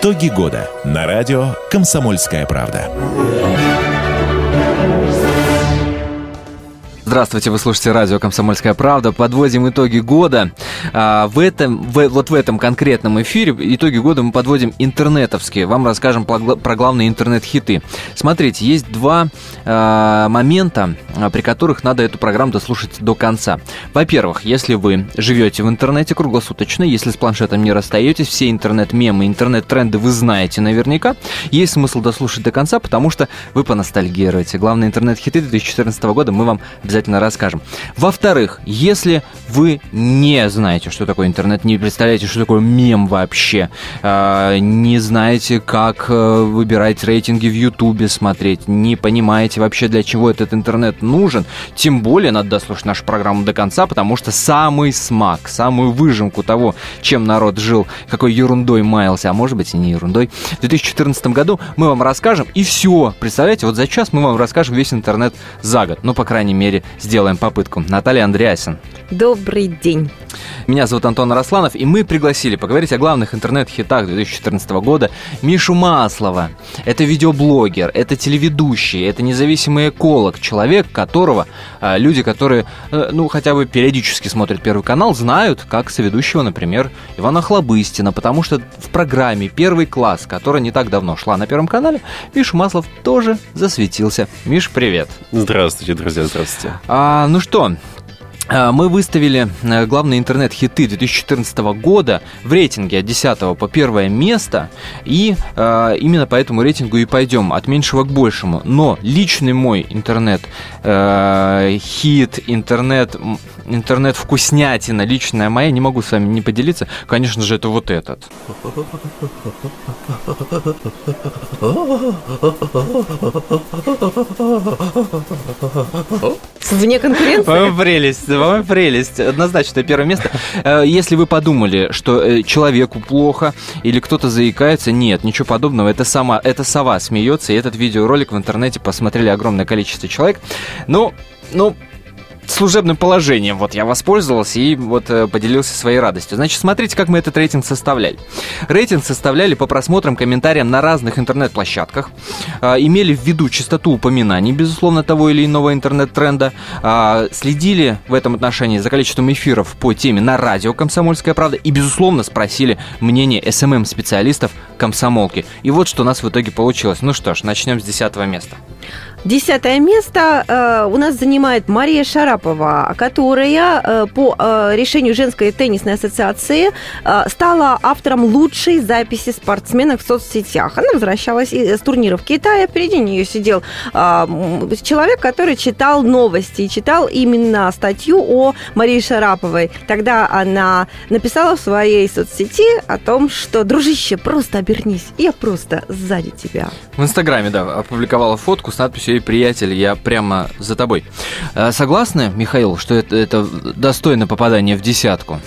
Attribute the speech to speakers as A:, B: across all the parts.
A: Итоги года на радио «Комсомольская правда».
B: Здравствуйте, вы слушаете радио «Комсомольская правда». Подводим итоги года. А, в этом, в, вот в этом конкретном эфире итоги года мы подводим интернетовские. Вам расскажем про главные интернет-хиты. Смотрите, есть два а, момента, а, при которых надо эту программу дослушать до конца. Во-первых, если вы живете в интернете круглосуточно, если с планшетом не расстаетесь, все интернет-мемы, интернет-тренды вы знаете наверняка, есть смысл дослушать до конца, потому что вы поностальгируете. Главные интернет-хиты 2014 года мы вам обязательно обязательно расскажем. Во-вторых, если вы не знаете, что такое интернет, не представляете, что такое мем вообще, э, не знаете, как э, выбирать рейтинги в Ютубе смотреть, не понимаете вообще, для чего этот интернет нужен, тем более надо дослушать нашу программу до конца, потому что самый смак, самую выжимку того, чем народ жил, какой ерундой маялся, а может быть и не ерундой, в 2014 году мы вам расскажем, и все. Представляете, вот за час мы вам расскажем весь интернет за год. Ну, по крайней мере, сделаем попытку. Наталья Андреасин.
C: Добрый день.
B: Меня зовут Антон Арасланов, и мы пригласили поговорить о главных интернет-хитах 2014 года Мишу Маслова. Это видеоблогер, это телеведущий, это независимый эколог, человек, которого э, люди, которые, э, ну, хотя бы периодически смотрят Первый канал, знают как соведущего, например, Ивана Хлобыстина, потому что в программе «Первый класс», которая не так давно шла на Первом канале, Миша Маслов тоже засветился. Миш, привет.
D: Здравствуйте, друзья, здравствуйте.
B: А, ну что, мы выставили э, главные интернет-хиты 2014 года в рейтинге от 10 по 1 место, и э, именно по этому рейтингу и пойдем, от меньшего к большему. Но личный мой интернет-хит, э, интернет, интернет-вкуснятина, личная моя, не могу с вами не поделиться, конечно же, это вот этот.
C: Вне конкуренции?
B: Прелесть по прелесть. Однозначно первое место. Э, если вы подумали, что э, человеку плохо или кто-то заикается, нет, ничего подобного. Это сама, это сова смеется, и этот видеоролик в интернете посмотрели огромное количество человек. Ну, ну, служебным положением вот я воспользовался и вот э, поделился своей радостью. Значит, смотрите, как мы этот рейтинг составляли. Рейтинг составляли по просмотрам, комментариям на разных интернет-площадках, э, имели в виду частоту упоминаний, безусловно, того или иного интернет-тренда, э, следили в этом отношении за количеством эфиров по теме на радио «Комсомольская правда» и, безусловно, спросили мнение СММ-специалистов комсомолки. И вот что у нас в итоге получилось. Ну что ж, начнем с десятого места.
C: Десятое место э, у нас занимает Мария Шарапова, которая э, по э, решению женской теннисной ассоциации стала автором лучшей записи спортсменок в соцсетях. Она возвращалась с турниров Китая, впереди нее сидел человек, который читал новости, читал именно статью о Марии Шараповой. Тогда она написала в своей соцсети о том, что, дружище, просто обернись, я просто сзади тебя.
B: В Инстаграме, да, опубликовала фотку с надписью Алексей, приятель, я прямо за тобой. Э, согласны, Михаил, что это, это достойно попадания в десятку?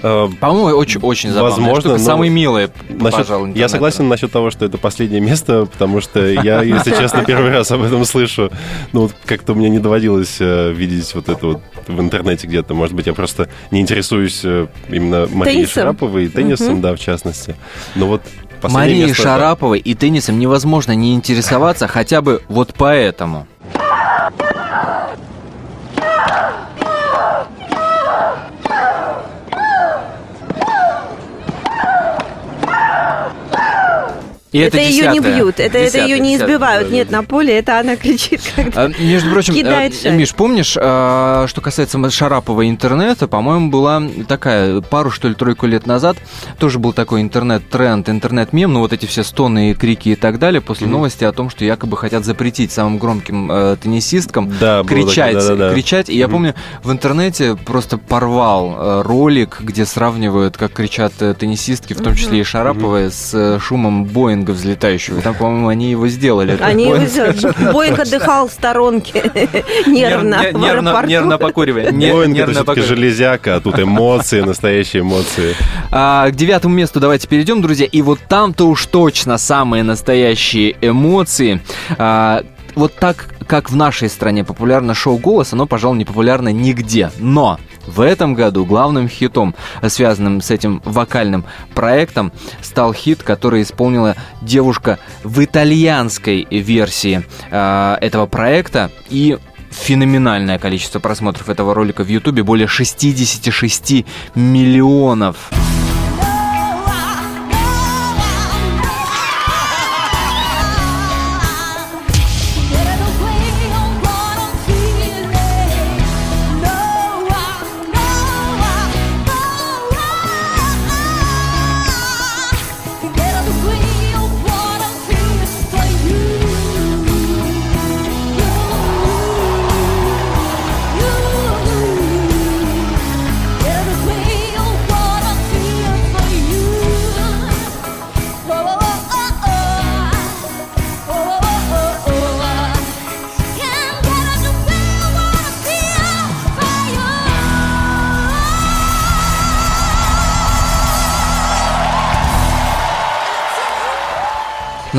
B: Э, По-моему, очень, очень забавная
D: Возможно, штука.
B: Самый милый,
D: насчет, пожалуй, Я согласен насчет того, что это последнее место, потому что я, если честно, первый раз об этом слышу. Ну, вот как-то мне не доводилось э, видеть вот это вот в интернете где-то. Может быть, я просто не интересуюсь именно Марией Шараповой и теннисом, да, в частности. Но вот
B: Марии Шараповой и теннисом невозможно не интересоваться хотя бы вот поэтому.
C: И это, это ее не бьют, это, это ее не избивают. Нет, на поле это она кричит, когда
B: а, Между прочим, кидает шар. Миш, помнишь, а, что касается Шарапова интернета, по-моему, была такая пару, что ли, тройку лет назад, тоже был такой интернет-тренд, интернет-мем, ну вот эти все стоны, крики и так далее, после mm-hmm. новости о том, что якобы хотят запретить самым громким э, теннисисткам да, кричать, так, да, да, да. кричать. И mm-hmm. я помню, в интернете просто порвал э, ролик, где сравнивают, как кричат э, теннисистки, в том числе и Шараповая, mm-hmm. с э, шумом Боинга Боинга взлетающего. Там, по-моему, они его сделали.
C: Они его сделали. Боинг отдыхал в сторонке нервно.
B: Нервно, нервно покуривая.
D: Боинг это все-таки железяка, а тут эмоции, настоящие эмоции.
B: А, к девятому месту давайте перейдем, друзья. И вот там-то уж точно самые настоящие эмоции. А, вот так, как в нашей стране популярно шоу «Голос», оно, пожалуй, не популярно нигде. Но В этом году главным хитом, связанным с этим вокальным проектом, стал хит, который исполнила девушка в итальянской версии э, этого проекта. И феноменальное количество просмотров этого ролика в Ютубе, более 66 миллионов.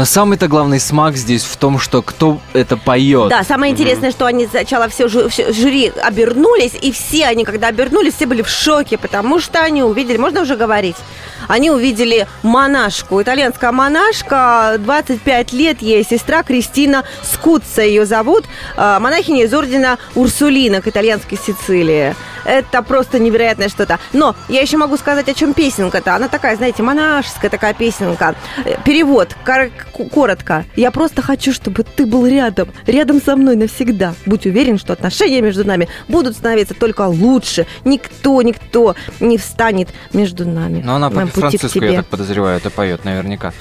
B: Но самый-то главный смак здесь в том, что кто это поет.
C: Да, самое интересное, что они сначала все, жю- все жюри обернулись, и все они, когда обернулись, все были в шоке, потому что они увидели, можно уже говорить, они увидели монашку, итальянская монашка, 25 лет ей, сестра Кристина Скутца ее зовут, э, монахиня из ордена Урсулина к итальянской Сицилии. Это просто невероятное что-то. Но я еще могу сказать, о чем песенка-то. Она такая, знаете, монашеская такая песенка. Э, Перевод, коротко. Я просто хочу, чтобы ты был рядом, рядом со мной навсегда. Будь уверен, что отношения между нами будут становиться только лучше. Никто, никто не встанет между нами.
B: Но она по-французски, я так подозреваю, это поет наверняка.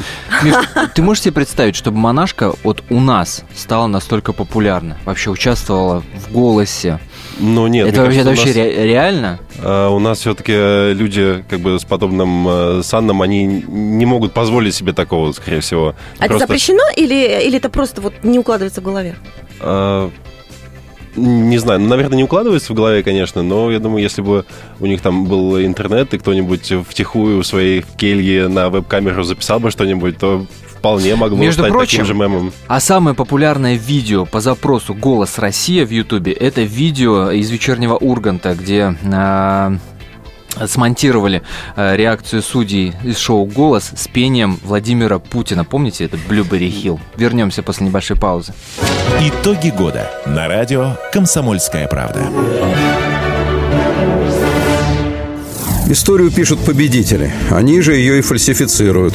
B: Миш, ты можешь себе представить, чтобы монашка вот у нас стала настолько популярна? Вообще участвовала в голосе?
D: Ну, нет,
B: это вообще, это
D: кажется,
B: вообще
D: у нас,
B: ре- реально?
D: э, у нас все-таки люди как бы с подобным э, санном, они не могут позволить себе такого, скорее всего.
C: А это
D: Просто,
C: запрещено или, или это просто вот не укладывается в голове?
D: э, не знаю, ну, наверное, не укладывается в голове, конечно, но я думаю, если бы у них там был интернет, и кто-нибудь втихую в своей келье на веб-камеру записал бы что-нибудь, то вполне могло
B: Между
D: стать
B: прочим,
D: таким же мемом.
B: А самое популярное видео по запросу «Голос Россия» в Ютубе – это видео из «Вечернего Урганта», где а, смонтировали а, реакцию судей из шоу «Голос» с пением Владимира Путина. Помните этот «Блюбери Хилл»? Вернемся после небольшой паузы.
A: Итоги года на радио «Комсомольская правда».
E: Историю пишут победители. Они же ее и фальсифицируют.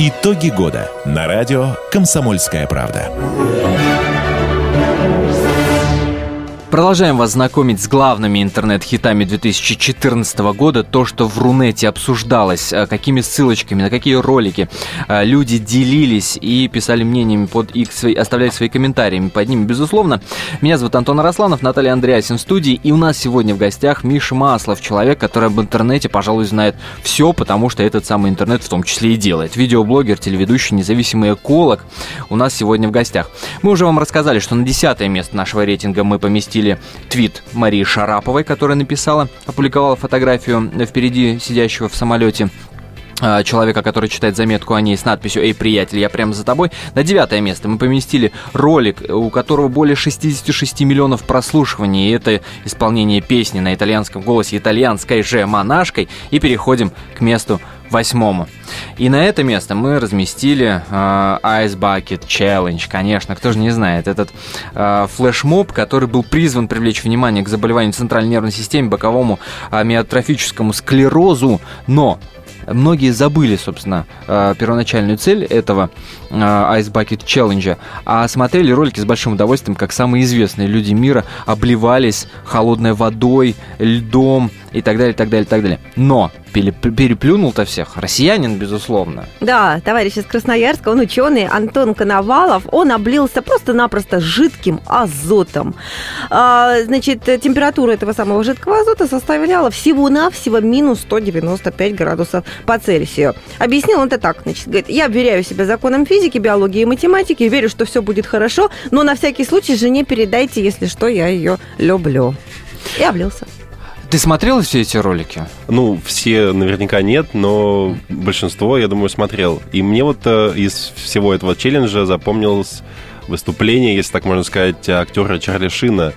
A: Итоги года на радио «Комсомольская правда».
B: Продолжаем вас знакомить с главными интернет-хитами 2014 года. То, что в Рунете обсуждалось, э, какими ссылочками, на какие ролики э, люди делились и писали мнениями под их, оставляли свои комментарии под ними, безусловно. Меня зовут Антон Арасланов, Наталья Андреасин в студии. И у нас сегодня в гостях Миша Маслов, человек, который об интернете, пожалуй, знает все, потому что этот самый интернет в том числе и делает. Видеоблогер, телеведущий, независимый эколог у нас сегодня в гостях. Мы уже вам рассказали, что на десятое место нашего рейтинга мы поместили твит Марии Шараповой, которая написала, опубликовала фотографию впереди сидящего в самолете человека, который читает заметку о ней с надписью «Эй, приятель, я прямо за тобой». На девятое место мы поместили ролик, у которого более 66 миллионов прослушиваний. И это исполнение песни на итальянском голосе итальянской же монашкой. И переходим к месту восьмому. И на это место мы разместили э, Ice Bucket Challenge, конечно, кто же не знает. Этот э, флешмоб, который был призван привлечь внимание к заболеванию центральной нервной системы, боковому э, миотрофическому склерозу, но многие забыли, собственно, э, первоначальную цель этого э, Ice Bucket Challenge, а смотрели ролики с большим удовольствием, как самые известные люди мира обливались холодной водой, льдом, и так далее, так далее, так далее. Но переплюнул-то всех россиянин, безусловно.
C: Да, товарищ из Красноярска, он ученый, Антон Коновалов, он облился просто-напросто жидким азотом. А, значит, температура этого самого жидкого азота составляла всего-навсего минус 195 градусов по Цельсию. Объяснил он это так, значит, говорит, я обверяю себя законам физики, биологии и математики, верю, что все будет хорошо, но на всякий случай жене передайте, если что, я ее люблю. И облился.
B: Ты смотрел все эти ролики?
D: Ну, все наверняка нет, но большинство, я думаю, смотрел. И мне вот э, из всего этого челленджа запомнилось выступление, если так можно сказать, актера Чарли Шина,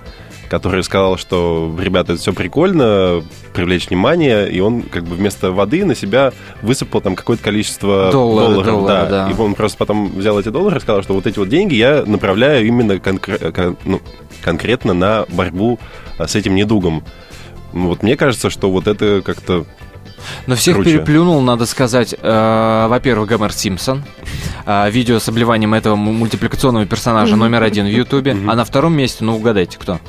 D: который сказал, что, ребята, это все прикольно, привлечь внимание, и он как бы вместо воды на себя высыпал там какое-то количество
B: долларов.
D: долларов
B: доллары,
D: да.
B: да.
D: И он просто потом взял эти доллары и сказал, что вот эти вот деньги я направляю именно конкре- кон- ну, конкретно на борьбу а, с этим недугом. Ну, вот мне кажется, что вот это как-то
B: но всех
D: Круче.
B: переплюнул, надо сказать, э, во-первых, Гомер Симпсон. Э, видео с обливанием этого мультипликационного персонажа номер один в Ютубе. А на втором месте, ну угадайте, кто?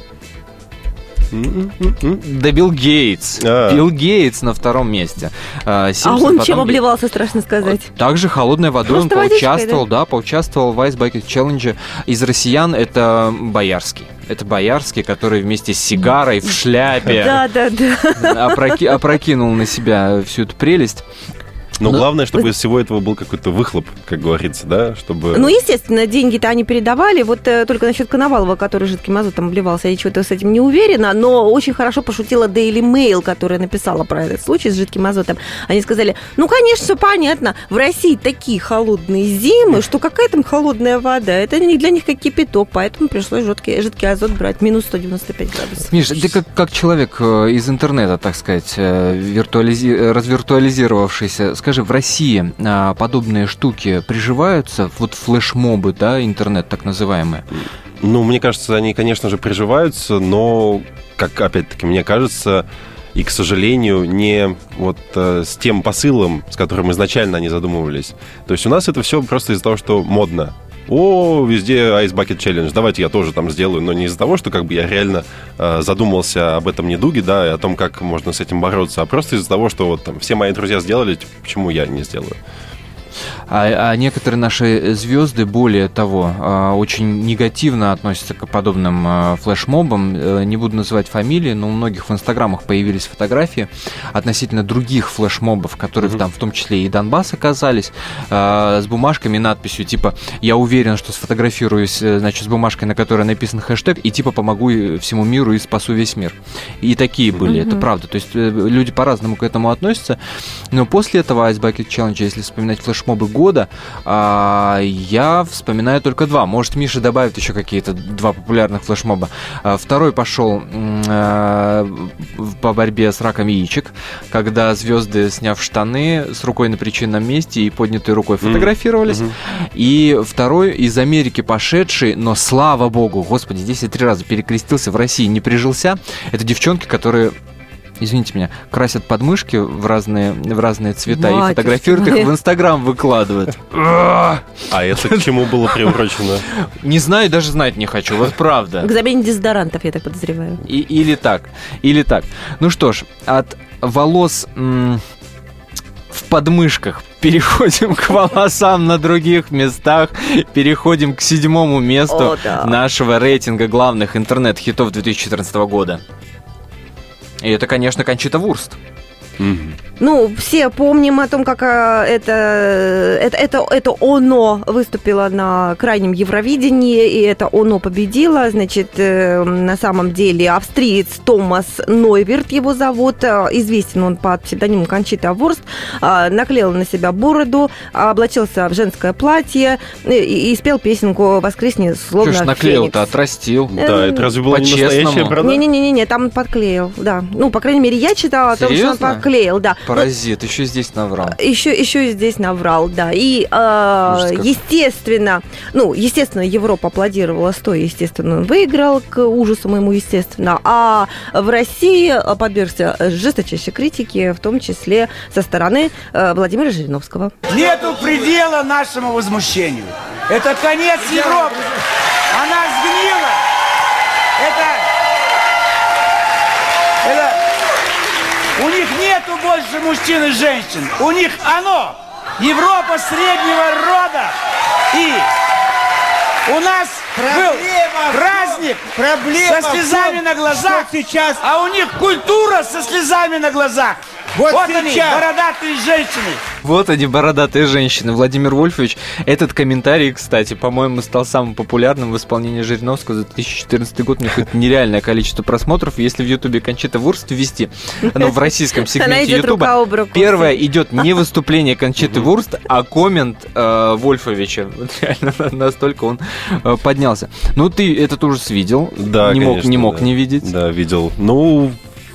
B: Да Билл Гейтс.
D: А.
B: Билл Гейтс на втором месте.
C: А
B: Симпсон
C: он чем обливался, страшно сказать.
B: Также холодной водой он
C: Просто
B: поучаствовал, да? поучаствовал в Ice Bucket Challenge. Из россиян это Боярский. Это Боярский, который вместе с сигарой в шляпе
C: Да, да, да.
B: опроки- опрокинул на себя всю эту прелесть.
D: Но
B: Ну,
D: главное, чтобы из всего этого был какой-то выхлоп, как говорится, да, чтобы...
C: Ну, естественно, деньги-то они передавали. Вот э, только насчет Коновалова, который жидким азотом обливался, я чего-то с этим не уверена. Но очень хорошо пошутила Daily Mail, которая написала про этот случай с жидким азотом. Они сказали, ну, конечно, все понятно. В России такие холодные зимы, что какая там холодная вода. Это не для них как кипяток, поэтому пришлось жидкий, жидкий азот брать. Минус 195 градусов.
B: Миш, ты как, как человек э, из интернета, так сказать, э, виртуализи- развиртуализировавшийся, скажи, в России а, подобные штуки приживаются, вот флешмобы, да, интернет так называемые?
D: Ну, мне кажется, они, конечно же, приживаются, но, как опять-таки, мне кажется, и, к сожалению, не вот э, с тем посылом, с которым изначально они задумывались. То есть у нас это все просто из-за того, что модно. О, везде Ice Bucket Challenge, давайте я тоже там сделаю, но не из-за того, что как бы я реально э, задумался об этом недуге, да, и о том, как можно с этим бороться, а просто из-за того, что вот там все мои друзья сделали, типа, почему я не сделаю?
B: А, а некоторые наши звезды, более того, а, очень негативно относятся к подобным а, флешмобам. Э, Не буду называть фамилии, но у многих в инстаграмах появились фотографии относительно других флешмобов, которые там в том числе и Донбасс оказались, а, с бумажками, надписью типа «Я уверен, что сфотографируюсь, э, значит, с бумажкой, на которой написан хэштег, и типа помогу и всему миру и спасу весь мир». И такие были, это правда. То есть э, люди по-разному к этому относятся. Но после этого Ice Bucket Challenge, если вспоминать флешмобы года, а, я вспоминаю только два. Может, Миша добавит еще какие-то два популярных флешмоба. А, Второй пошел а, по борьбе с раком яичек, когда звезды, сняв штаны, с рукой на причинном месте и поднятой рукой фотографировались. И второй из Америки пошедший, но слава богу, господи, здесь я три раза перекрестился, в России не прижился. Это девчонки, которые извините меня, красят подмышки в разные, в разные цвета и
C: Батюшки
B: фотографируют их в Инстаграм выкладывают.
D: А это к чему было приурочено?
B: Не знаю, даже знать не хочу, вот правда.
C: К замене дезодорантов, я так подозреваю.
B: И- или так, или так. Ну что ж, от волос м, в подмышках переходим к волосам на других местах, переходим к седьмому месту
C: О, да.
B: нашего рейтинга главных интернет-хитов 2014 года. И это, конечно, Кончита Вурст.
C: Ну, все помним о том, как а, это, это, это, это ОНО выступило на крайнем Евровидении, и это ОНО победило. Значит, э, на самом деле австриец Томас Нойверт его зовут, э, известен он под псевдонимом Кончита Ворст, э, наклеил на себя бороду, облачился в женское платье и, и спел песенку «Воскресни,
B: Что
C: словно
B: ж наклеил-то,
C: феникс».
B: отрастил.
D: Да, это разве была не настоящая борода?
C: Не-не-не, там он подклеил, да. Ну, по крайней мере, я читала о том, что он подклеил, да.
B: Паразит, еще здесь наврал.
C: еще, еще и здесь наврал, да. И, э, естественно, ну, естественно, Европа аплодировала стоя, естественно, он выиграл, к ужасу моему, естественно. А в России э, подвергся жесточайшей критике, в том числе со стороны э, Владимира Жириновского.
F: Нету предела нашему возмущению. Это конец Европы. Она сгнила. Это... Это... больше мужчин и женщин. У них оно. Европа среднего рода. И у нас был праздник
G: проблема
F: со слезами
G: том,
F: на глазах,
G: сейчас-
F: а у них культура со слезами на глазах.
G: Вот
F: Вот, они,
G: сейчас.
F: бородатые женщины.
B: Вот они, бородатые женщины. Владимир Вольфович, этот комментарий, кстати, по-моему, стал самым популярным в исполнении Жириновского за 2014 год. У них какое-то нереальное количество просмотров. Если в Ютубе Кончита Вурст ввести, ну, в российском сегменте Ютуба, первое идет не выступление Кончиты Вурст, а коммент э, Вольфовича. Вот реально настолько он э, поднялся. Ну, ты этот ужас видел.
D: Да,
B: не мог,
D: конечно,
B: не мог
D: да.
B: не видеть.
D: Да, видел. Ну,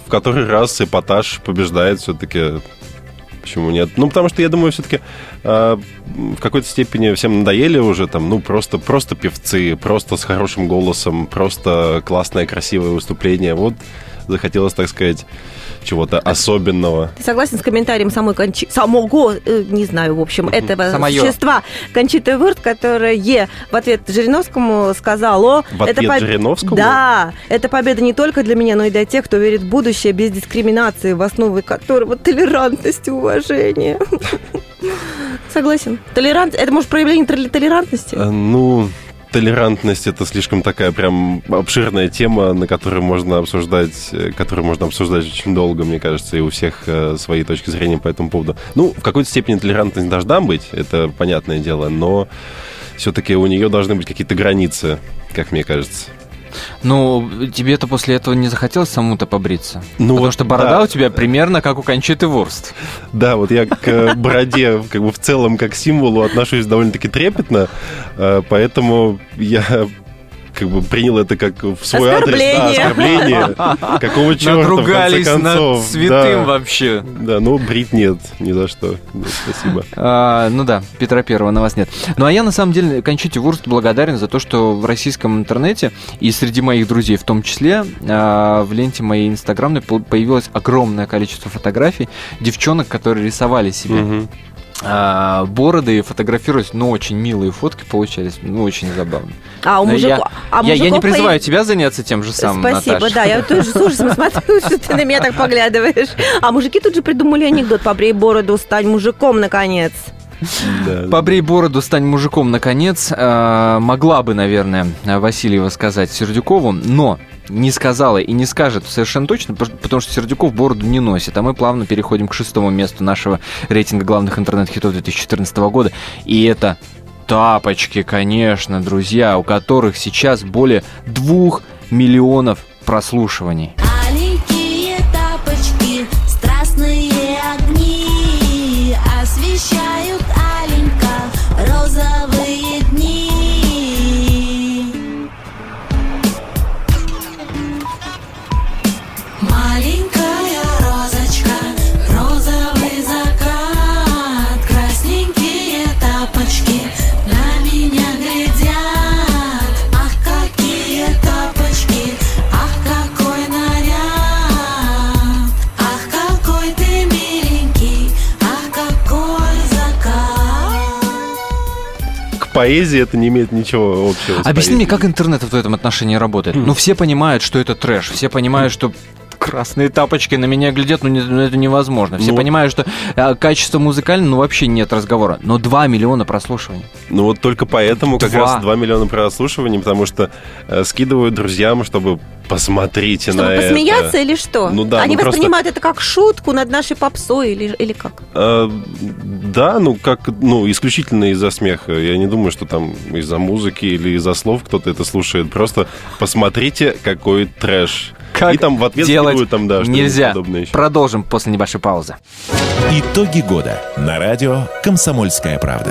D: в который раз эпатаж побеждает все-таки. Почему нет? Ну, потому что я думаю, все-таки в какой-то степени всем надоели уже там, ну, просто, просто певцы, просто с хорошим голосом, просто классное, красивое выступление. Вот захотелось, так сказать, чего-то особенного.
C: Ты согласен с комментарием самой Кончи... самого, э, не знаю, в общем, этого
B: Самое.
C: существа Кончиты Вырт, которое в ответ Жириновскому сказало...
D: В ответ Жириновскому?
C: Да, это победа не только для меня, но и для тех, кто верит в будущее без дискриминации, в основе которого толерантность и уважение. Согласен. Толерант... Это, может, проявление толе- толерантности?
D: Э, Ну, толерантность это слишком такая прям обширная тема, на которую можно обсуждать, э, которую можно обсуждать очень долго, мне кажется, и у всех э, свои точки зрения по этому поводу. Ну, в какой-то степени толерантность должна быть, это понятное дело, но все-таки у нее должны быть какие-то границы, как мне кажется.
B: Ну, тебе-то после этого не захотелось самому-то побриться?
D: Ну
B: Потому
D: вот
B: что борода
D: да.
B: у тебя примерно как у Кончиты Вурст.
D: Да, вот я к э, бороде как бы в целом как символу отношусь довольно-таки трепетно, э, поэтому я как бы принял это как в свой адрес, да,
C: Оскорбление.
D: оскорбление. Какого черта, в
B: Надругались
D: конце
B: над святым
D: Да.
B: вообще.
D: Да, ну брить нет, ни за что. Нет, спасибо.
B: А, ну да, Петра Первого на вас нет. Ну а я на самом деле Кончите Вурст благодарен за то, что в российском интернете и среди моих друзей в том числе а, в ленте моей инстаграмной по- появилось огромное количество фотографий девчонок, которые рисовали себе. А, бороды и фотографировались. Ну, очень милые фотки получались, ну, очень забавно.
C: А у
B: Но
C: мужиков...
B: я,
C: а
B: я, я не призываю
C: появ-
B: тебя заняться тем же самым,
C: Спасибо,
B: Наташа.
C: да, я тоже с ужасом смотрю, что ты на меня так поглядываешь. А мужики тут же придумали анекдот «Побрей бороду, стань мужиком, наконец».
B: Побрей бороду, стань мужиком, наконец. Э, могла бы, наверное, Васильева сказать Сердюкову, но не сказала и не скажет совершенно точно, потому что Сердюков бороду не носит. А мы плавно переходим к шестому месту нашего рейтинга главных интернет-хитов 2014 года. И это тапочки, конечно, друзья, у которых сейчас более двух миллионов прослушиваний.
D: Поэзии это не имеет ничего общего.
B: Объясни мне, как интернет в этом отношении работает. Ну, все понимают, что это трэш. Все понимают, что красные тапочки на меня глядят, ну, не- ну, это невозможно. Все
D: Ну,
B: понимают, что э, качество музыкальное, ну, вообще нет разговора. Но 2 миллиона прослушиваний.
D: Ну вот только поэтому как
B: Два.
D: раз 2 миллиона прослушиваний, потому что э, скидывают друзьям, чтобы посмотрите
C: Чтобы
D: на
C: посмеяться
D: это.
C: или что?
D: Ну да,
C: Они
D: ну просто-
C: воспринимают это как шутку над нашей попсой или, или как?
D: Э, да, ну как, ну исключительно из-за смеха. Я не думаю, что там из-за музыки или из-за слов кто-то это слушает. Просто посмотрите, какой трэш.
B: Как
D: И там в ответ
B: делать
D: там, да, что-нибудь
B: нельзя. Продолжим после небольшой паузы.
A: Итоги года на радио «Комсомольская правда».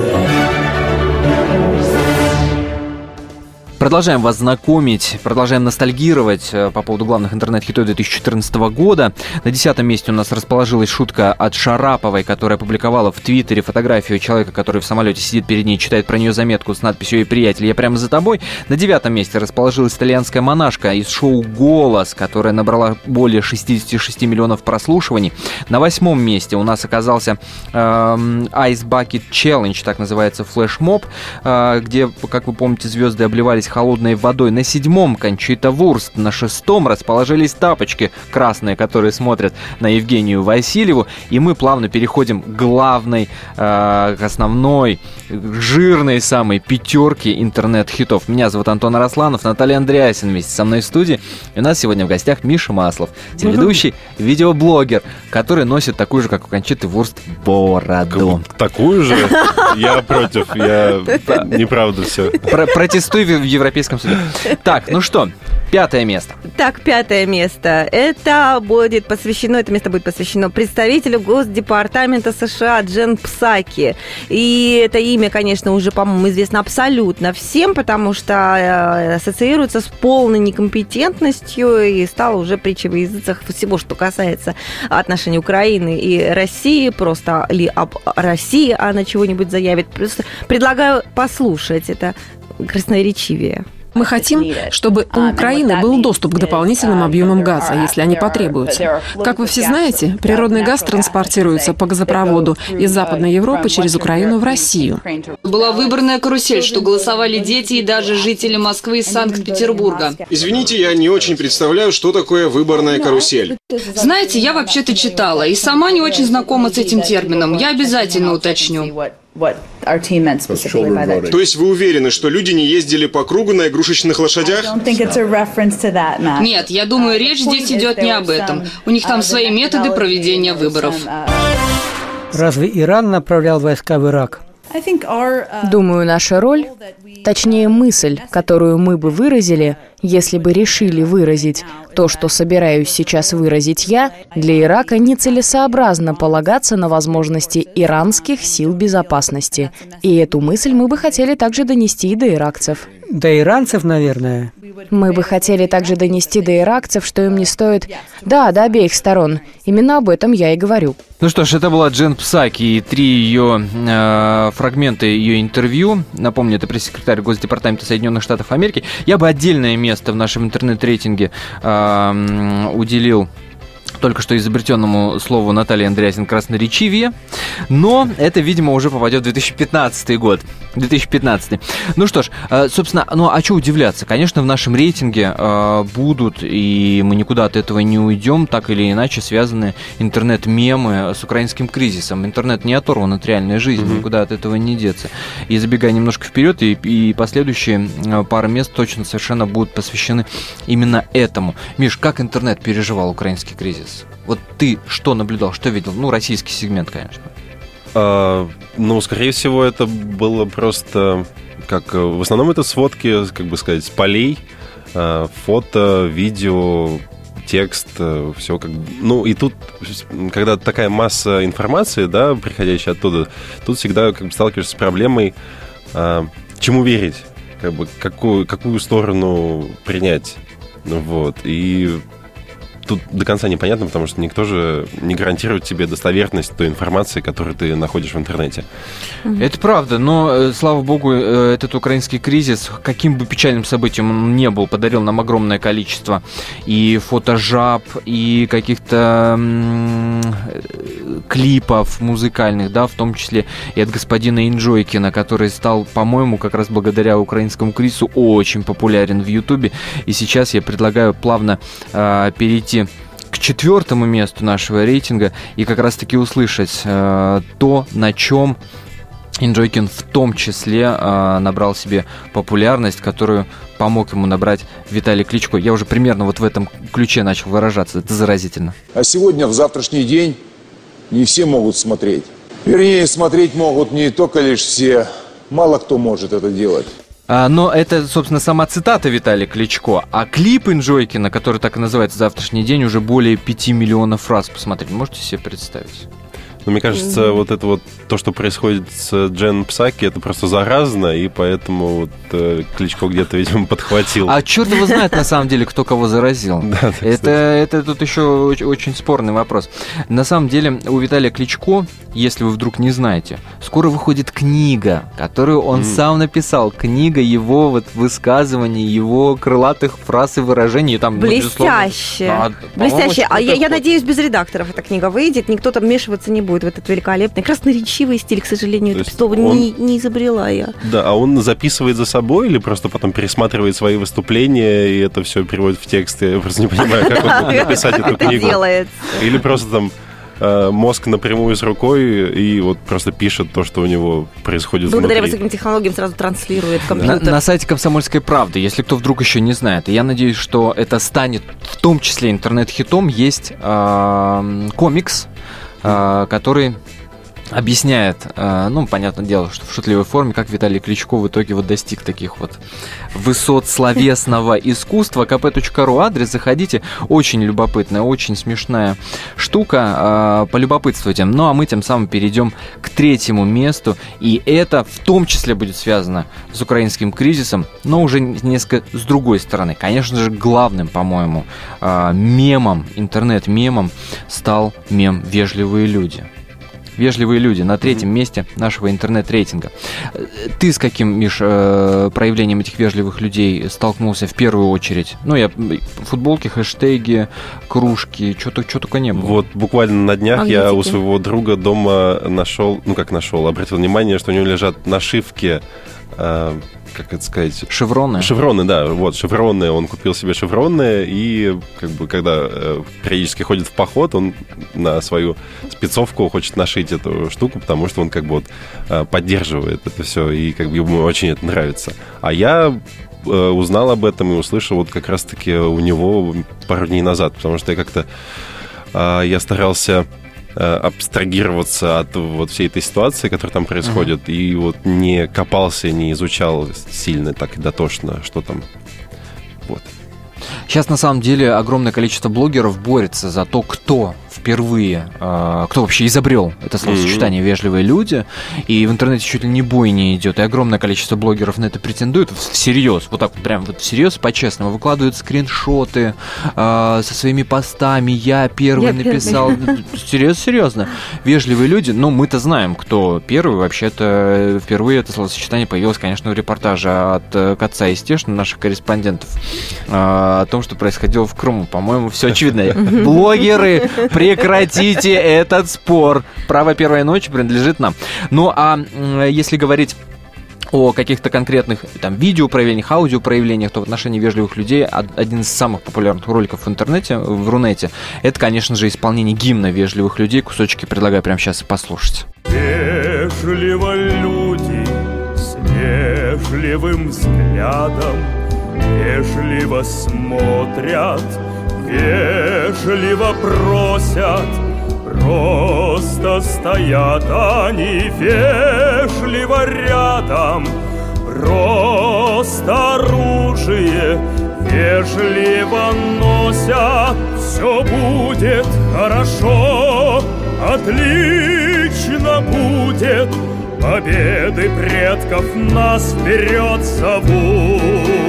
B: Продолжаем вас знакомить, продолжаем ностальгировать э, по поводу главных интернет-хитов 2014 года. На десятом месте у нас расположилась шутка от Шараповой, которая опубликовала в Твиттере фотографию человека, который в самолете сидит перед ней, читает про нее заметку с надписью «Эй, приятель, я прямо за тобой». На девятом месте расположилась итальянская монашка из шоу «Голос», которая набрала более 66 миллионов прослушиваний. На восьмом месте у нас оказался эм, Ice Bucket Challenge, так называется флешмоб, э, где, как вы помните, звезды обливались холодной водой. На седьмом Кончита Вурст, на шестом расположились тапочки красные, которые смотрят на Евгению Васильеву. И мы плавно переходим к главной, э, к основной, к жирной самой пятерке интернет-хитов. Меня зовут Антон Арасланов, Наталья Андреасин вместе со мной в студии. И у нас сегодня в гостях Миша Маслов, телеведущий, видеоблогер, который носит такую же, как у Кончиты Вурст, бороду.
D: Такую же? Я против, я неправда все.
B: Про- протестуй в в Европейском суде. Так, ну что, пятое место.
C: Так, пятое место. Это будет посвящено, это место будет посвящено представителю Госдепартамента США Джен Псаки. И это имя, конечно, уже, по-моему, известно абсолютно всем, потому что э, ассоциируется с полной некомпетентностью и стало уже притчей в языцах всего, что касается отношений Украины и России, просто ли об России она чего-нибудь заявит. Просто предлагаю послушать это красноречивее.
G: Мы хотим, чтобы у Украины был доступ к дополнительным объемам газа, если они потребуются. Как вы все знаете, природный газ транспортируется по газопроводу из Западной Европы через Украину в Россию.
H: Была выборная карусель, что голосовали дети и даже жители Москвы и Санкт-Петербурга.
I: Извините, я не очень представляю, что такое выборная карусель.
H: Знаете, я вообще-то читала и сама не очень знакома с этим термином. Я обязательно уточню.
I: То есть вы уверены, что люди не ездили по кругу на игрушечных лошадях?
H: Нет, я думаю, речь здесь идет не об этом. У них там свои методы проведения выборов.
J: Разве Иран направлял войска в Ирак?
K: Думаю, наша роль, точнее мысль, которую мы бы выразили, если бы решили выразить то, что собираюсь сейчас выразить я, для Ирака нецелесообразно полагаться на возможности иранских сил безопасности. И эту мысль мы бы хотели также донести и до иракцев.
J: До иранцев, наверное.
K: Мы бы хотели также донести до иракцев, что им не стоит... Да, до обеих сторон. Именно об этом я и говорю.
B: Ну что ж, это была Джен Псаки и три ее э, фрагмента ее интервью. Напомню, это пресс-секретарь Госдепартамента Соединенных Штатов Америки. Я бы отдельное место в нашем интернет-рейтинге э, уделил только что изобретенному слову Натальи Андреасин красноречивее. Но это, видимо, уже попадет в 2015 год. 2015. Ну что ж, э, собственно, ну а что удивляться? Конечно, в нашем рейтинге э, будут, и мы никуда от этого не уйдем, так или иначе связаны интернет-мемы с украинским кризисом. Интернет не оторван от реальной жизни,
D: Мгм.
B: никуда от этого не деться. И забегая немножко вперед, и, и последующие э, пара мест точно совершенно будут посвящены именно этому. Миш, как интернет переживал украинский кризис? Вот ты что наблюдал, что видел? Ну, российский сегмент, конечно.
D: А, ну, скорее всего, это было просто как... э, В основном это сводки, как бы сказать, с полей. а, Фото, видео, текст, все как... Ну, и тут, когда такая масса информации, да, приходящая оттуда, тут всегда как бы сталкиваешься с проблемой, а, чему верить, как бы, какую, какую сторону принять. Вот. И тут до конца непонятно, потому что никто же не гарантирует тебе достоверность той информации, которую ты находишь в интернете.
B: Это правда, но, э, слава богу, э, этот украинский кризис, каким бы печальным событием он не был, подарил нам огромное количество и фотожаб, и каких-то м, э, клипов музыкальных, да, в том числе и от господина Инджойкина, который стал, по-моему, как раз благодаря украинскому кризису очень популярен в Ютубе. И сейчас я предлагаю плавно э, перейти к четвертому месту нашего рейтинга и как раз-таки услышать э, то, на чем Инджойкин в том числе э, набрал себе популярность, которую помог ему набрать Виталий Кличко. Я уже примерно вот в этом ключе начал выражаться. Это заразительно.
L: А сегодня, в завтрашний день, не все могут смотреть. Вернее, смотреть могут не только лишь все. Мало кто может это делать.
B: А, но это, собственно, сама цитата Виталия Кличко. А клип Инджойкина, который так и называется «Завтрашний день», уже более 5 миллионов раз посмотреть. Можете себе представить?
D: Но мне кажется, вот это вот то, что происходит с Джен Псаки, это просто заразно, и поэтому вот э, Кличко где-то, видимо, подхватил.
B: А черт его знает, на самом деле, кто кого заразил.
D: Да,
B: Это, это тут еще очень, спорный вопрос. На самом деле, у Виталия Кличко, если вы вдруг не знаете, скоро выходит книга, которую он сам написал. Книга его вот высказываний, его крылатых фраз и выражений. Там, ну,
C: Блестяще.
B: да, по-моему,
C: Блестяще. А я, я надеюсь, без редакторов эта книга выйдет, никто там вмешиваться не будет в этот великолепный, красноречивый стиль, к сожалению,
D: То
C: это слово
D: он-
C: не, не изобрела я.
D: Да, а он записывает за собой или просто потом пересматривает свои выступления, и это все переводит в текст? Я просто не понимаю, как он мог написать эту
C: Это
D: книгу. Или просто там э, мозг напрямую с рукой и вот просто пишет то, что у него происходит
C: Благодаря
D: внутри.
C: высоким технологиям сразу транслирует в
B: На,
C: компьютер.
B: на сайте «Комсомольской правды», если кто вдруг еще не знает, я надеюсь, что это станет в том числе интернет-хитом, есть э, комикс, который объясняет, э, ну, понятное дело, что в шутливой форме, как Виталий Кличко в итоге вот достиг таких вот высот словесного искусства. kp.ru адрес, заходите. Очень любопытная, очень смешная штука. э, Полюбопытствуйте. Ну, а мы тем самым перейдем к третьему месту. И это в том числе будет связано с украинским кризисом, но уже несколько с другой стороны. Конечно же, главным, по-моему, э, мемом, интернет-мемом стал мем «Вежливые люди». Вежливые люди на третьем месте нашего интернет-рейтинга. Э, Ты с каким, Миш, э, проявлением этих вежливых людей столкнулся в первую очередь? Ну, я футболки, хэштеги, кружки, что только не было.
D: Вот буквально на днях я у
B: Магнитики.
D: своего друга дома нашел, ну как нашел, обратил внимание, что у него лежат нашивки, э, как это сказать?
B: Шевроны.
D: Шевроны, да, вот шевроны. Он купил себе шевроны и как бы когда э, периодически ходит в поход, он на свою спецовку хочет нашить эту штуку, потому что он как бы вот э, поддерживает это все и как бы ему очень это нравится. А я э, узнал об этом и услышал вот как раз-таки у него пару дней назад, потому что я как-то а, я старался э, абстрагироваться от вот всей этой ситуации, которая там происходит, и вот не копался, не изучал сильно так дотошно, что там. Вот.
B: Сейчас на самом деле огромное количество блогеров борется за то, кто впервые, э, кто вообще изобрел это словосочетание «вежливые люди», и в интернете чуть ли не бойня идет, и огромное количество блогеров на это претендует всерьез, вот так вот прям вот всерьез, по-честному, выкладывают скриншоты э, со своими постами, я первый
C: Я
B: написал, серьезно, серьезно, вежливые люди, ну мы-то знаем, кто первый, вообще-то впервые это словосочетание появилось, конечно, в репортаже от э, Катца и Стешина, наших корреспондентов, э, о том, что происходило в Крыму. По-моему, все очевидно. Блогеры, прекратите этот спор. Право первой ночи принадлежит нам. Ну, а если говорить о каких-то конкретных там видеопроявлениях, аудиопроявлениях, то в отношении вежливых людей од- один из самых популярных роликов в интернете, в Рунете, это, конечно же, исполнение гимна вежливых людей. Кусочки предлагаю прямо сейчас послушать.
M: Вежливо люди с вежливым взглядом Вежливо смотрят, вежливо просят. Просто стоят они вежливо рядом. Просто оружие вежливо носят. Все будет хорошо, отлично будет. Победы предков нас вперед зовут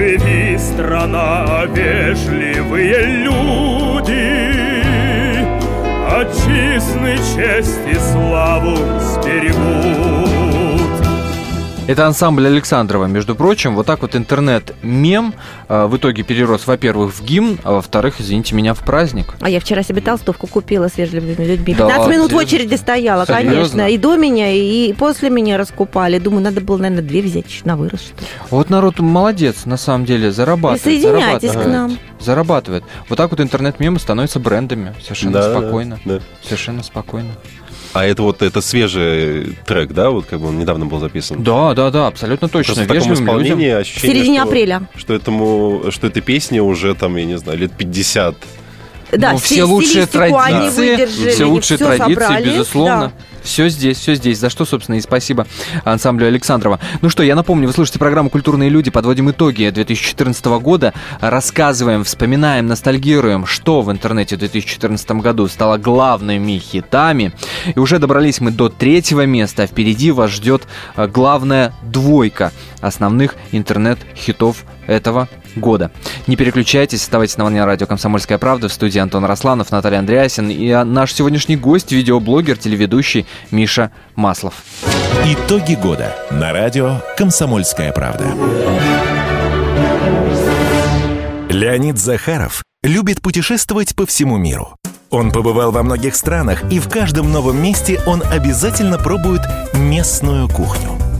M: Живи, страна, вежливые люди. Отчизны честь и славу сберегут
B: Это ансамбль Александрова, между прочим. Вот так вот интернет-мем э, в итоге перерос, во-первых, в гимн, а во-вторых, извините меня, в праздник.
C: А я вчера себе толстовку купила с вежливыми людьми.
B: Да
C: 15
B: ладно,
C: минут в очереди стояла,
B: Серьезно?
C: конечно. И до меня, и после меня раскупали. Думаю, надо было, наверное, две взять на вырос. что ли.
B: Вот народ молодец, на самом деле, зарабатывает.
C: Присоединяйтесь к
B: зарабатывает.
C: нам.
B: Зарабатывает. Вот так вот интернет-мемы становятся брендами. Совершенно
D: Да, да,
B: спокойно.
D: да.
B: Совершенно спокойно.
D: А это вот это свежий трек, да, вот как бы он недавно был записан.
B: Да, да, да, абсолютно точно.
D: Просто в таком исполнении
B: людям.
D: ощущение,
C: В середине
D: что,
C: апреля.
D: Что этому, что этой песне уже там, я не знаю, лет 50.
C: Да,
B: Ну,
C: все-
B: все лучшие традиции, все лучшие
C: всё
B: традиции,
C: собрали,
B: безусловно.
C: да.
B: Все здесь, все здесь. За что, собственно, и спасибо ансамблю Александрова. Ну что, я напомню, вы слушаете программу «Культурные люди». Подводим итоги 2014 года. Рассказываем, вспоминаем, ностальгируем, что в интернете в 2014 году стало главными хитами. И уже добрались мы до третьего места. а Впереди вас ждет э, главная двойка основных интернет-хитов этого года. Не переключайтесь, оставайтесь на волне радио «Комсомольская правда» в студии Антон Росланов, Наталья Андреасин и наш сегодняшний гость, видеоблогер, телеведущий Миша Маслов.
A: Итоги года на радио «Комсомольская правда». Леонид Захаров любит путешествовать по всему миру. Он побывал во многих странах, и в каждом новом месте он обязательно пробует местную кухню.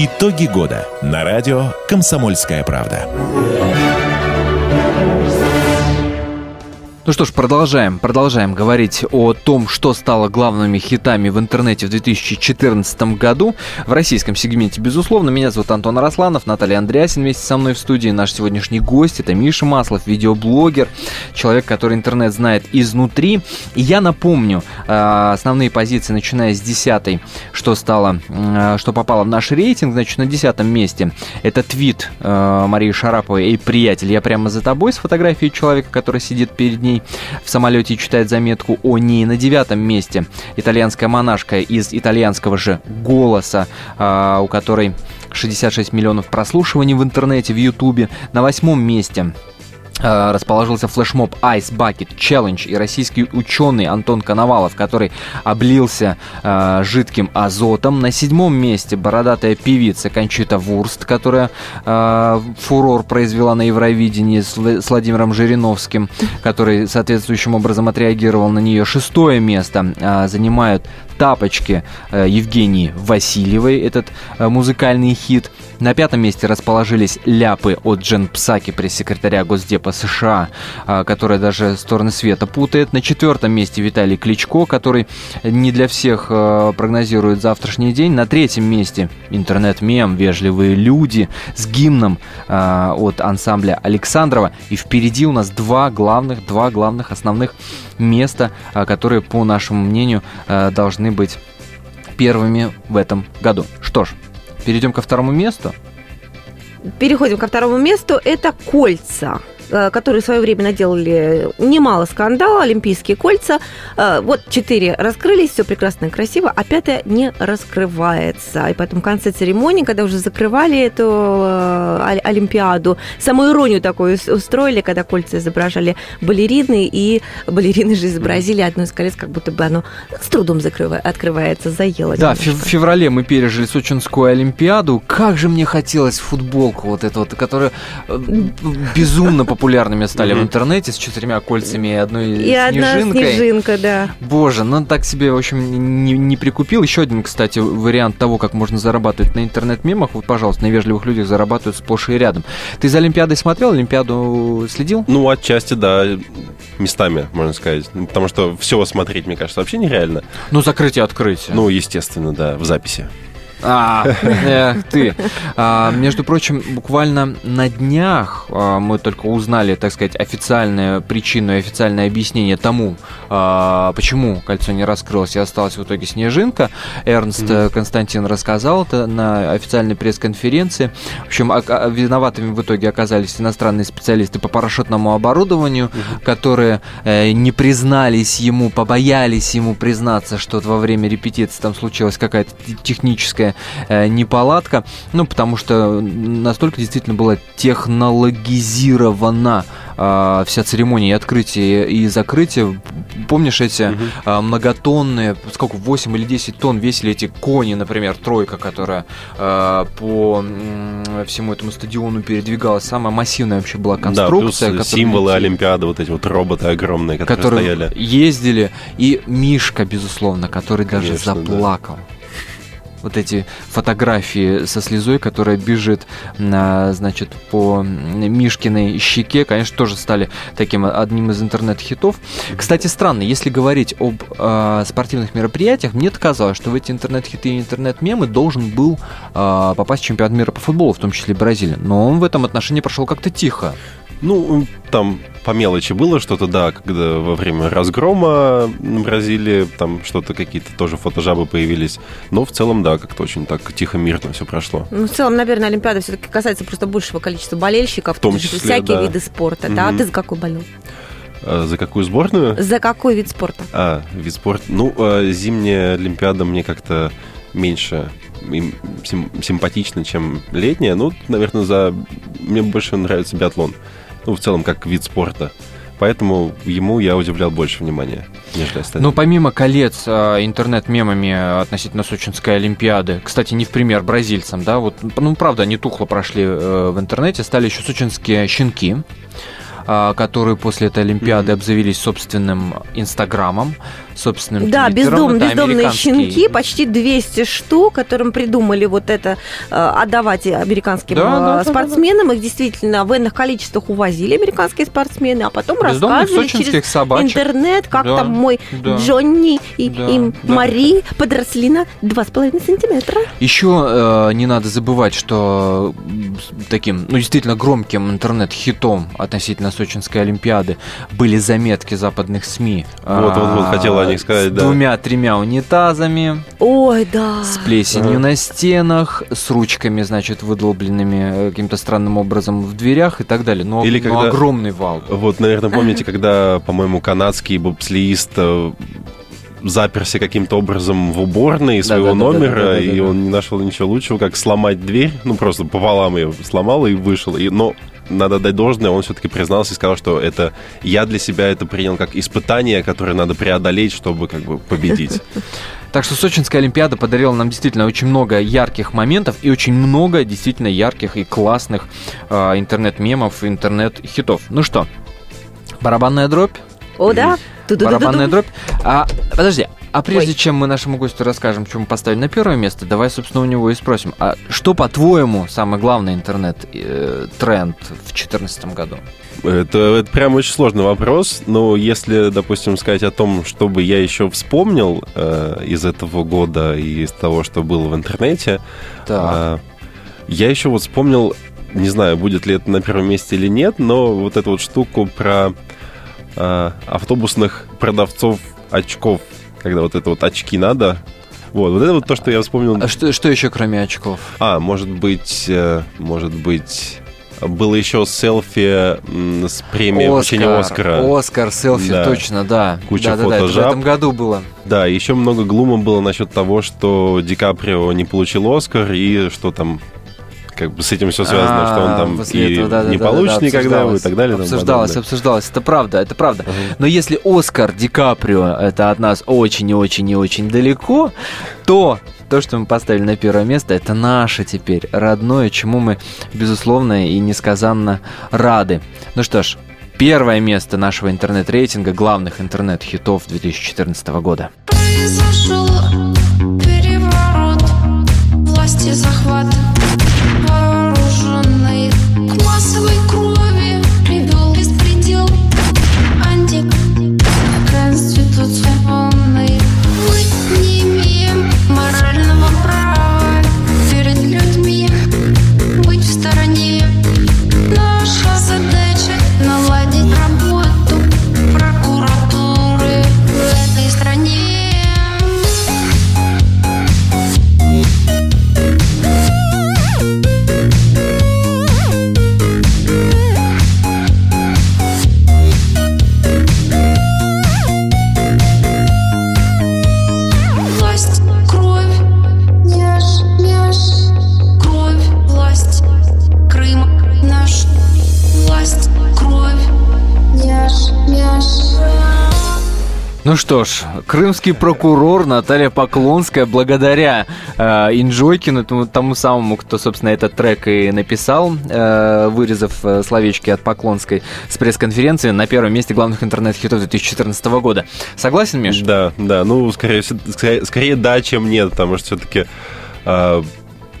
A: Итоги года на радио «Комсомольская правда».
B: Ну что ж, продолжаем, продолжаем говорить о том, что стало главными хитами в интернете в 2014 году. В российском сегменте, безусловно. Меня зовут Антон Арасланов, Наталья Андреасин вместе со мной в студии. Наш сегодняшний гость – это Миша Маслов, видеоблогер, человек, который интернет знает изнутри. И я напомню э, основные позиции, начиная с десятой, что стало, что попало в наш рейтинг. Значит, на десятом месте это твит э, Марии Шараповой «Эй, приятель, я прямо за тобой» с фотографией человека, который сидит перед ней в самолете читает заметку о ней. На девятом месте итальянская монашка из итальянского же «Голоса», а, у которой 66 миллионов прослушиваний в интернете, в Ютубе. На восьмом месте расположился флешмоб Ice Bucket Challenge и российский ученый Антон Коновалов, который облился э, жидким азотом. На седьмом месте бородатая певица Кончита Вурст, которая э, фурор произвела на Евровидении с, с Владимиром Жириновским, который соответствующим образом отреагировал на нее. Шестое место э, занимают тапочки э, Евгении Васильевой, этот э, музыкальный хит. На пятом месте расположились ляпы от Джен Псаки, пресс-секретаря Госдепа США, а, которая даже стороны света путает. На четвертом месте Виталий Кличко, который не для всех э, прогнозирует завтрашний день. На третьем месте интернет-мем «Вежливые люди» с гимном э, от ансамбля Александрова. И впереди у нас два главных, два главных основных места, которые, по нашему мнению, должны быть первыми в этом году. Что ж, перейдем ко второму месту.
C: Переходим ко второму месту. Это кольца которые в свое время наделали немало скандала, олимпийские кольца. Э, Вот четыре раскрылись, все прекрасно и красиво, а пятое не раскрывается. И поэтому в конце церемонии, когда уже закрывали эту э, Олимпиаду, самую иронию такую ус- устроили, когда кольца изображали балерины, и балерины же изобразили одно из колец, как будто бы оно с трудом закрыва- открывается, заело.
B: Да, в
C: немножко.
B: фев- в феврале мы пережили Сочинскую Олимпиаду. Как же мне хотелось футболку вот эту вот, которая э, безумно популярными стали в интернете с четырьмя кольцами и одной
C: И одна
B: снежинкой.
C: снежинка, да.
B: Боже, ну так себе, в общем, не, не прикупил. Еще один, кстати, вариант того, как можно зарабатывать на интернет-мемах. Вот, пожалуйста, на вежливых людях зарабатывают сплошь и рядом. Ты за Олимпиадой смотрел? Олимпиаду следил?
D: Ну, отчасти, да, местами, можно сказать. Ну, Потому что все смотреть, мне кажется, вообще нереально.
B: Ну, закрытие, открытие.
D: Ну, естественно, да, в записи.
B: А, эх ты. А, между прочим, буквально на днях а, мы только узнали, так сказать, официальную причину и официальное объяснение тому, а, почему кольцо не раскрылось и осталась в итоге снежинка. Эрнст э, Константин рассказал это на официальной пресс-конференции. В общем, виноватыми в итоге оказались иностранные специалисты по парашютному оборудованию, которые э, не признались ему, побоялись ему признаться, что во время репетиции там случилась какая-то те- техническая э, неполадка. Ну, потому что настолько действительно была технологизирована э, вся церемония и открытия и закрытия помнишь эти а, многотонные, сколько, 8 или 10 тонн весили эти кони, например, тройка, которая а, по всему этому стадиону передвигалась. Самая массивная вообще была
D: Да,
B: конструкция.
D: плюс
B: которая
D: символы
B: летела
D: Олимпиады, вот эти вот роботы огромные, которые,
B: которые
D: стояли.
B: ездили, и Мишка, безусловно, который даже
D: Конечно, да.
B: Вот эти фотографии со слезой, которая бежит, а, значит, по Мишкиной щеке, конечно, тоже стали таким одним из интернет-хитов. Кстати, странно, если говорить об а, спортивных мероприятиях, мне казалось, что в эти интернет-хиты и интернет-мемы должен был а, попасть чемпионат мира по футболу, в том числе Бразилия. Но он в этом отношении прошел как-то тихо.
D: Ну, там по мелочи было что-то, да, когда во время разгрома Бразилии там что-то какие-то тоже фотожабы появились. Но в целом, да, как-то очень так тихо, мирно все прошло.
C: Ну, в целом, наверное, Олимпиада все-таки касается просто большего количества болельщиков.
D: В том числе,
C: Всякие
D: да.
C: виды спорта, да? А ты за какой болел?
D: А за какую сборную?
C: За какой вид спорта?
D: А, вид спорта. Ну, э, зимняя Олимпиада мне как-то меньше им сим- симпатична, чем летняя. Ну, наверное, за... Мне больше нравится биатлон. Ну, в целом, как вид спорта. Поэтому ему я удивлял больше внимания, нежели остальным.
B: Ну, помимо колец а, интернет-мемами относительно Сочинской Олимпиады, кстати, не в пример бразильцам, да, вот, ну, правда, они тухло прошли э, в интернете, стали еще сочинские щенки, а, которые после этой Олимпиады обзавелись собственным Инстаграмом, собственным
C: Да, бездом,
B: Это
C: бездомные щенки, почти 200 штук, которым придумали вот это э, отдавать американским
B: Да,
C: э,
B: да, да, да,
C: спортсменам. Их действительно в энных количествах увозили американские спортсмены, а потом
B: Бездомных
C: рассказывали
B: сочинских
C: через
B: собачек.
C: интернет, как
B: Да,
C: там мой
B: да.
C: Джонни и,
B: Да,
C: и
B: да.
C: Мари подросли на 2,5 сантиметра.
B: Еще э, не надо забывать, что таким, ну, действительно громким интернет-хитом относительно Сочинской Олимпиады были заметки западных СМИ.
D: Вот, вот, вот, хотел о них сказать,
B: с
D: да.
B: двумя-тремя унитазами,
C: Ой, да.
B: с плесенью на стенах, с ручками, значит, выдолбленными э, каким-то странным образом в дверях и так далее. Но,
D: Или
B: но
D: когда-
B: огромный вал.
D: Вот, наверное, помните, когда, по-моему, канадский бобслеист э, заперся каким-то образом в уборной своего номера, и он не нашел ничего лучшего, как сломать дверь, ну, просто пополам ее сломал и вышел. И, но надо дать должное, он все-таки признался и сказал, что это я для себя это принял как испытание, которое надо преодолеть, чтобы как бы победить.
B: Так что Сочинская Олимпиада подарила нам действительно очень много ярких моментов и очень много действительно ярких и классных э, интернет-мемов, интернет-хитов. Ну что, барабанная дробь?
C: О, да.
B: Барабанная дробь. А, подожди, а прежде
C: Ой.
B: чем мы нашему гостю расскажем, что мы поставили на первое место, давай, собственно, у него и спросим. А что, по-твоему, самый главный интернет-тренд в 2014 году?
D: Это, это прям очень сложный вопрос, но если, допустим, сказать о том, что бы я еще вспомнил э, из этого года и из того, что было в интернете, э, я еще вот вспомнил, не знаю, будет ли это на первом месте или нет, но вот эту вот штуку про э, автобусных продавцов очков, когда вот это вот очки надо. Вот, вот это вот то, что я вспомнил.
B: А что, что еще, кроме очков?
D: А, может быть, э, может быть, было еще селфи с премией вручения Оскара.
B: Оскар, селфи,
D: Да.
B: точно, да.
D: Куча
B: да, да, да, это в этом году было.
D: Да, еще много глума было насчет того, что Ди Каприо не получил Оскар, и что там как бы с этим все связано, что он
B: А,
D: там и
B: этого, да, да,
D: не
B: да,
D: получит
B: да,
D: никогда и так далее.
B: Обсуждалось, обсуждалось. Это правда, это правда. Но если Оскар Ди Каприо это от нас очень и очень и очень далеко, то то, что мы поставили на первое место, это наше теперь родное, чему мы, безусловно, и несказанно рады. Ну что ж, первое место нашего интернет-рейтинга главных интернет-хитов 2014 года.
N: Произошел переворот, власти захват
B: что ж, крымский прокурор Наталья Поклонская, благодаря э, Инджойкину, тому, тому самому, кто, собственно, этот трек и написал, э, вырезав э, словечки от Поклонской с пресс-конференции на первом месте главных интернет-хитов 2014 года. Согласен, Миш?
D: Да, да. Ну, скорее, скорее, скорее да, чем нет, потому что все-таки э,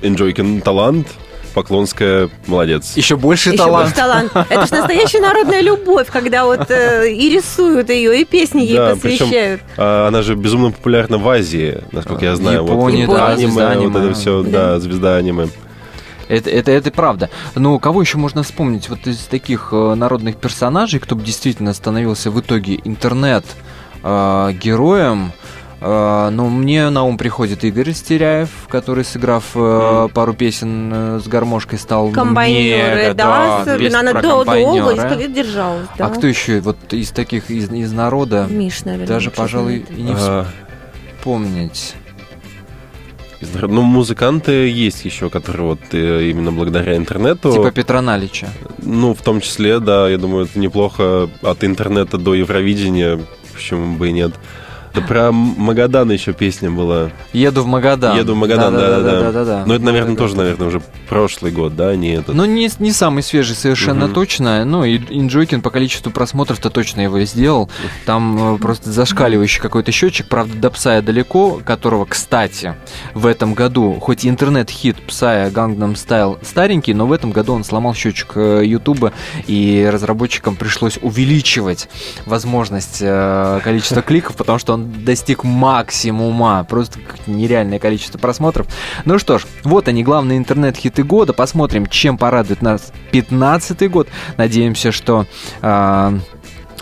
D: Инджойкин талант, Поклонская молодец.
B: Еще больше
C: Еще
B: талант.
C: больше талант. Это же настоящая народная любовь, когда вот э, и рисуют ее, и песни ей
D: Да,
C: посвящают.
D: причем а, она же безумно популярна в Азии, насколько я знаю.
B: Японии,
D: вот,
B: да,
D: аниме,
B: звезда
D: вот
B: аниме.
D: это все, да, звезда аниме.
B: Это, это, это правда. Но кого еще можно вспомнить вот из таких э, народных персонажей, кто бы действительно становился в итоге интернет э, героем? Э, ну, мне на ум приходит Игорь Стеряев, который, сыграв э, пару песен э, с гармошкой, стал
C: Комбайнеры,
B: мега,
C: да,
B: песня
C: особенно она
B: про
C: до- долго, держалась. Да.
B: А кто еще вот из таких, из, из народа?
C: Миш, наверное,
B: Даже, пожалуй, и не
D: А,
B: вспомнить.
D: народ- Ну, музыканты есть еще, которые вот э, именно благодаря интернету...
B: Типа Петра Налича.
D: Ну, в том числе, да, я думаю, это неплохо от интернета до Евровидения, почему бы и нет. Да про Магадан еще песня была.
B: Еду в Магадан.
D: Еду в Магадан, да, да, да.
B: да.
D: Но это, наверное, тоже, наверное, уже прошлый год, да, не этот.
B: Ну, не, не самый свежий совершенно
D: Мгм.
B: точно. Ну, и Инджойкин по количеству просмотров-то точно его и сделал. Там э, просто зашкаливающий какой-то счетчик. Правда, до Псая далеко, которого, кстати, в этом году, хоть интернет-хит Псая Gangnam Style старенький, но в этом году он сломал счетчик э, Ютуба, и разработчикам пришлось увеличивать возможность э, количества кликов, потому что он достиг максимума. Просто нереальное количество просмотров. Ну что ж, вот они, главные интернет-хиты года. Посмотрим, чем порадует нас 15 год. Надеемся, что... а,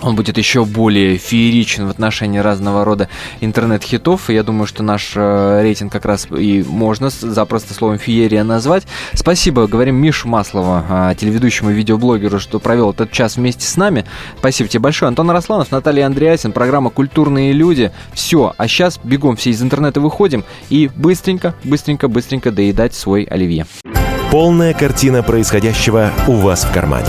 B: он будет еще более фееричен в отношении разного рода интернет-хитов. Я думаю, что наш э, рейтинг как раз и можно запросто словом феерия назвать. Спасибо, говорим Мишу Маслову, э, телеведущему и видеоблогеру, что провел этот час вместе с нами. Спасибо тебе большое. Антон Росланов, Наталья Андреасин, программа «Культурные люди». Все, а сейчас бегом все из интернета выходим и быстренько, быстренько, быстренько доедать свой оливье.
A: Полная картина происходящего у вас в кармане.